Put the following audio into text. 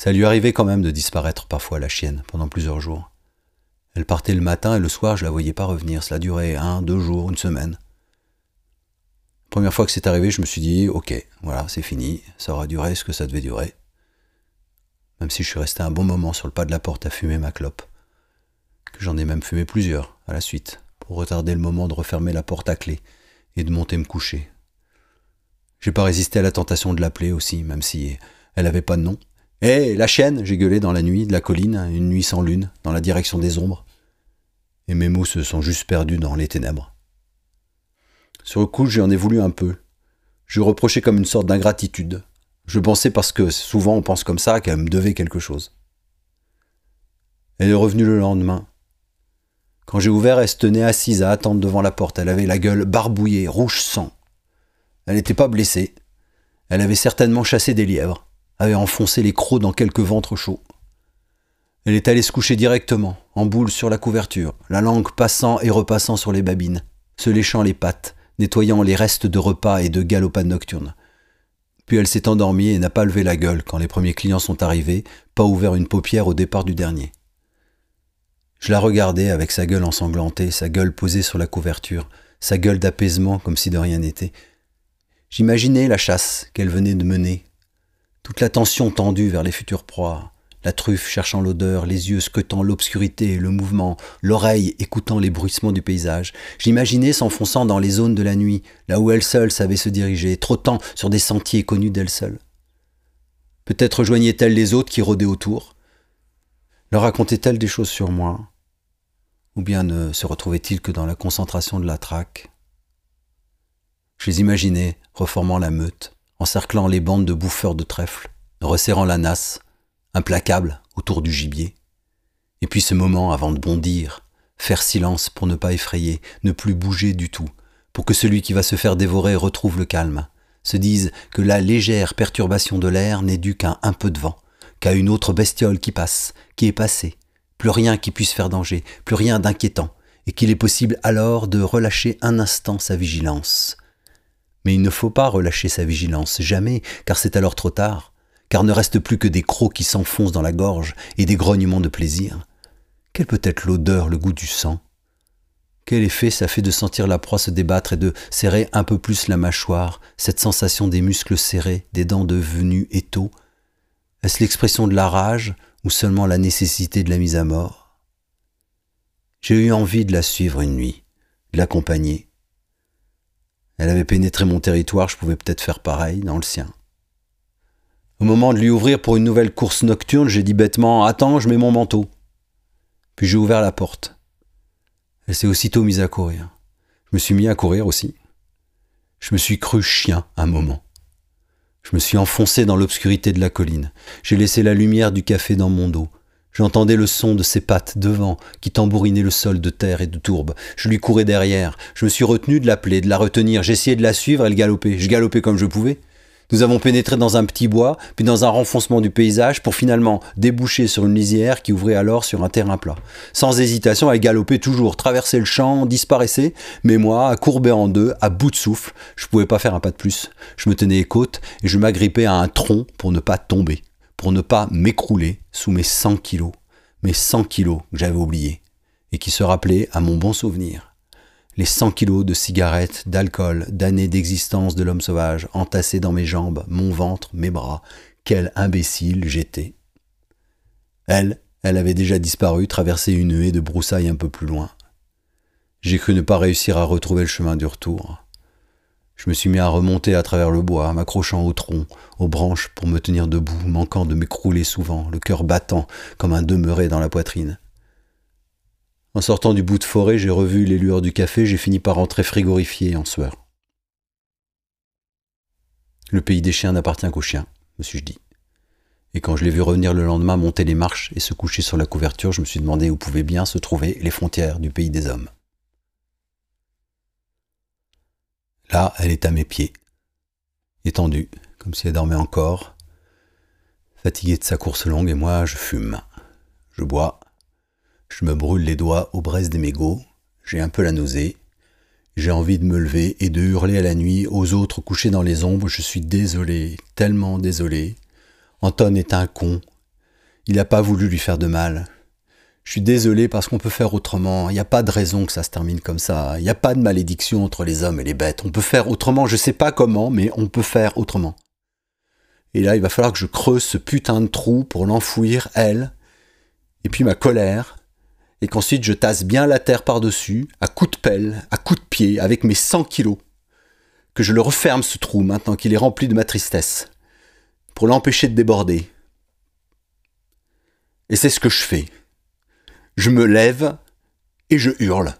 Ça lui arrivait quand même de disparaître parfois, la chienne, pendant plusieurs jours. Elle partait le matin et le soir, je la voyais pas revenir. Cela durait un, deux jours, une semaine. Première fois que c'est arrivé, je me suis dit, ok, voilà, c'est fini, ça aura duré ce que ça devait durer. Même si je suis resté un bon moment sur le pas de la porte à fumer ma clope. Que j'en ai même fumé plusieurs à la suite, pour retarder le moment de refermer la porte à clé et de monter me coucher. J'ai pas résisté à la tentation de l'appeler aussi, même si elle avait pas de nom. Hé, la chienne j'ai gueulé dans la nuit de la colline, une nuit sans lune, dans la direction des ombres. Et mes mots se sont juste perdus dans les ténèbres. Sur le coup, j'en ai voulu un peu. Je reprochais comme une sorte d'ingratitude. Je pensais parce que souvent on pense comme ça qu'elle me devait quelque chose. Elle est revenue le lendemain. Quand j'ai ouvert, elle se tenait assise à attendre devant la porte. Elle avait la gueule barbouillée, rouge sang. Elle n'était pas blessée. Elle avait certainement chassé des lièvres, avait enfoncé les crocs dans quelques ventres chauds. Elle est allée se coucher directement, en boule sur la couverture, la langue passant et repassant sur les babines, se léchant les pattes, nettoyant les restes de repas et de galopades nocturnes. Puis elle s'est endormie et n'a pas levé la gueule quand les premiers clients sont arrivés, pas ouvert une paupière au départ du dernier. Je la regardais avec sa gueule ensanglantée, sa gueule posée sur la couverture, sa gueule d'apaisement comme si de rien n'était. J'imaginais la chasse qu'elle venait de mener, toute l'attention tendue vers les futures proies, la truffe cherchant l'odeur, les yeux squettant l'obscurité et le mouvement, l'oreille écoutant les bruissements du paysage. J'imaginais s'enfonçant dans les zones de la nuit, là où elle seule savait se diriger, trottant sur des sentiers connus d'elle seule. Peut-être rejoignait-elle les autres qui rôdaient autour? Leur racontait-elle des choses sur moi? Ou bien ne se retrouvait-il que dans la concentration de la traque? Je les imaginais reformant la meute, encerclant les bandes de bouffeurs de trèfle, resserrant la nasse, implacable autour du gibier. Et puis ce moment avant de bondir, faire silence pour ne pas effrayer, ne plus bouger du tout, pour que celui qui va se faire dévorer retrouve le calme, se dise que la légère perturbation de l'air n'est due qu'à un peu de vent, qu'à une autre bestiole qui passe, qui est passée, plus rien qui puisse faire danger, plus rien d'inquiétant, et qu'il est possible alors de relâcher un instant sa vigilance. Mais il ne faut pas relâcher sa vigilance, jamais, car c'est alors trop tard car ne reste plus que des crocs qui s'enfoncent dans la gorge et des grognements de plaisir. Quelle peut être l'odeur, le goût du sang? Quel effet ça fait de sentir la proie se débattre et de serrer un peu plus la mâchoire, cette sensation des muscles serrés, des dents devenues étaux? Est-ce l'expression de la rage ou seulement la nécessité de la mise à mort? J'ai eu envie de la suivre une nuit, de l'accompagner. Elle avait pénétré mon territoire, je pouvais peut-être faire pareil dans le sien. Au moment de lui ouvrir pour une nouvelle course nocturne, j'ai dit bêtement Attends, je mets mon manteau. Puis j'ai ouvert la porte. Elle s'est aussitôt mise à courir. Je me suis mis à courir aussi. Je me suis cru chien un moment. Je me suis enfoncé dans l'obscurité de la colline. J'ai laissé la lumière du café dans mon dos. J'entendais le son de ses pattes devant qui tambourinaient le sol de terre et de tourbe. Je lui courais derrière. Je me suis retenu de l'appeler, de la retenir. J'essayais de la suivre, elle galopait. Je galopais comme je pouvais. Nous avons pénétré dans un petit bois, puis dans un renfoncement du paysage, pour finalement déboucher sur une lisière qui ouvrait alors sur un terrain plat. Sans hésitation, elle galopait toujours, traversait le champ, disparaissait, mais moi, courbé en deux, à bout de souffle, je pouvais pas faire un pas de plus. Je me tenais côte et je m'agrippais à un tronc pour ne pas tomber, pour ne pas m'écrouler sous mes 100 kilos, mes 100 kilos que j'avais oubliés, et qui se rappelaient à mon bon souvenir les cent kilos de cigarettes, d'alcool, d'années d'existence de l'homme sauvage entassés dans mes jambes, mon ventre, mes bras. Quel imbécile j'étais. Elle, elle avait déjà disparu, traversé une haie de broussailles un peu plus loin. J'ai cru ne pas réussir à retrouver le chemin du retour. Je me suis mis à remonter à travers le bois, m'accrochant au tronc, aux branches pour me tenir debout, manquant de m'écrouler souvent, le cœur battant comme un demeuré dans la poitrine. En sortant du bout de forêt, j'ai revu les lueurs du café, j'ai fini par rentrer frigorifié en sueur. Le pays des chiens n'appartient qu'aux chiens, me suis-je dit. Et quand je l'ai vu revenir le lendemain monter les marches et se coucher sur la couverture, je me suis demandé où pouvaient bien se trouver les frontières du pays des hommes. Là, elle est à mes pieds, étendue, comme si elle dormait encore, fatiguée de sa course longue, et moi, je fume. Je bois, je me brûle les doigts aux braises des mégots, j'ai un peu la nausée, j'ai envie de me lever et de hurler à la nuit aux autres couchés dans les ombres, je suis désolé, tellement désolé. Anton est un con, Il n'a pas voulu lui faire de mal. Je suis désolé parce qu'on peut faire autrement. Il n'y a pas de raison que ça se termine comme ça. Il n'y a pas de malédiction entre les hommes et les bêtes. On peut faire autrement. Je ne sais pas comment, mais on peut faire autrement. Et là, il va falloir que je creuse ce putain de trou pour l'enfouir, elle, et puis ma colère, et qu'ensuite je tasse bien la terre par-dessus, à coups de pelle, à coups de pied, avec mes 100 kilos. Que je le referme ce trou maintenant qu'il est rempli de ma tristesse, pour l'empêcher de déborder. Et c'est ce que je fais. Je me lève et je hurle.